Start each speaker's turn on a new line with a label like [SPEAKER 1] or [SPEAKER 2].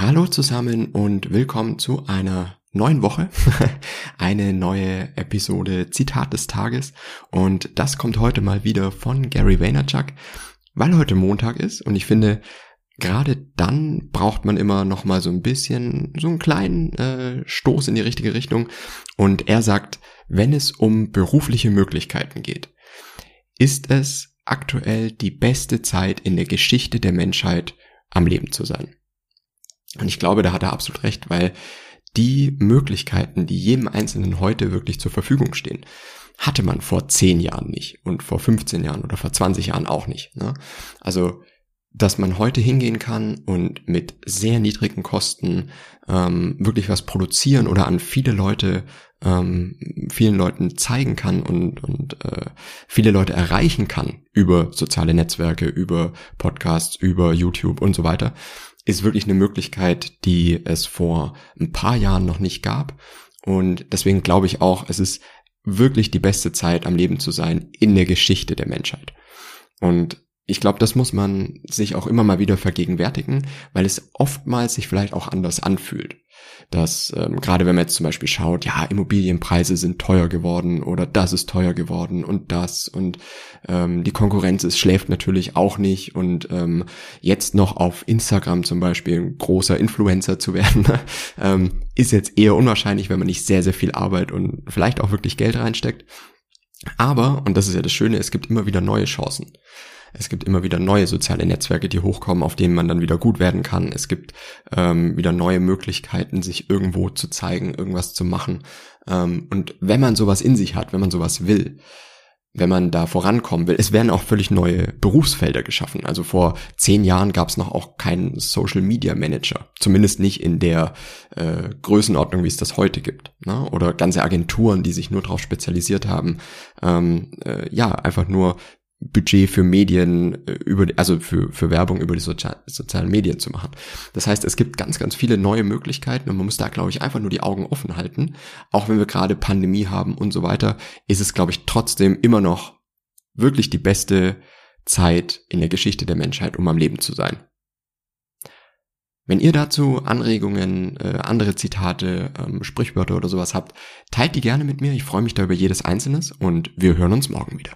[SPEAKER 1] Hallo zusammen und willkommen zu einer neuen Woche, eine neue Episode Zitat des Tages. Und das kommt heute mal wieder von Gary Vaynerchuk, weil heute Montag ist und ich finde, gerade dann braucht man immer noch mal so ein bisschen so einen kleinen äh, Stoß in die richtige Richtung. Und er sagt, wenn es um berufliche Möglichkeiten geht, ist es aktuell die beste Zeit in der Geschichte der Menschheit am Leben zu sein. Und ich glaube, da hat er absolut recht, weil die Möglichkeiten, die jedem Einzelnen heute wirklich zur Verfügung stehen, hatte man vor 10 Jahren nicht und vor 15 Jahren oder vor 20 Jahren auch nicht. Ne? Also dass man heute hingehen kann und mit sehr niedrigen Kosten ähm, wirklich was produzieren oder an viele Leute, ähm, vielen Leuten zeigen kann und, und äh, viele Leute erreichen kann über soziale Netzwerke, über Podcasts, über YouTube und so weiter, ist wirklich eine Möglichkeit, die es vor ein paar Jahren noch nicht gab. Und deswegen glaube ich auch, es ist wirklich die beste Zeit am Leben zu sein in der Geschichte der Menschheit. Und ich glaube, das muss man sich auch immer mal wieder vergegenwärtigen, weil es oftmals sich vielleicht auch anders anfühlt. Dass ähm, gerade wenn man jetzt zum Beispiel schaut, ja, Immobilienpreise sind teuer geworden oder das ist teuer geworden und das und ähm, die Konkurrenz ist, schläft natürlich auch nicht und ähm, jetzt noch auf Instagram zum Beispiel ein großer Influencer zu werden, ähm, ist jetzt eher unwahrscheinlich, wenn man nicht sehr, sehr viel Arbeit und vielleicht auch wirklich Geld reinsteckt. Aber, und das ist ja das Schöne, es gibt immer wieder neue Chancen. Es gibt immer wieder neue soziale Netzwerke, die hochkommen, auf denen man dann wieder gut werden kann. Es gibt ähm, wieder neue Möglichkeiten, sich irgendwo zu zeigen, irgendwas zu machen. Ähm, und wenn man sowas in sich hat, wenn man sowas will, wenn man da vorankommen will. Es werden auch völlig neue Berufsfelder geschaffen. Also vor zehn Jahren gab es noch auch keinen Social Media Manager. Zumindest nicht in der äh, Größenordnung, wie es das heute gibt. Ne? Oder ganze Agenturen, die sich nur darauf spezialisiert haben, ähm, äh, ja, einfach nur Budget für Medien äh, über, also für, für Werbung über die Sozial sozialen Medien zu machen. Das heißt, es gibt ganz, ganz viele neue Möglichkeiten und man muss da, glaube ich, einfach nur die Augen offen halten. Auch wenn wir gerade Pandemie haben und so weiter, ist es, glaube ich, trotzdem immer noch wirklich die beste Zeit in der Geschichte der Menschheit, um am Leben zu sein. Wenn ihr dazu Anregungen, äh, andere Zitate, ähm, Sprichwörter oder sowas habt, teilt die gerne mit mir. Ich freue mich da über jedes einzelnes und wir hören uns morgen wieder.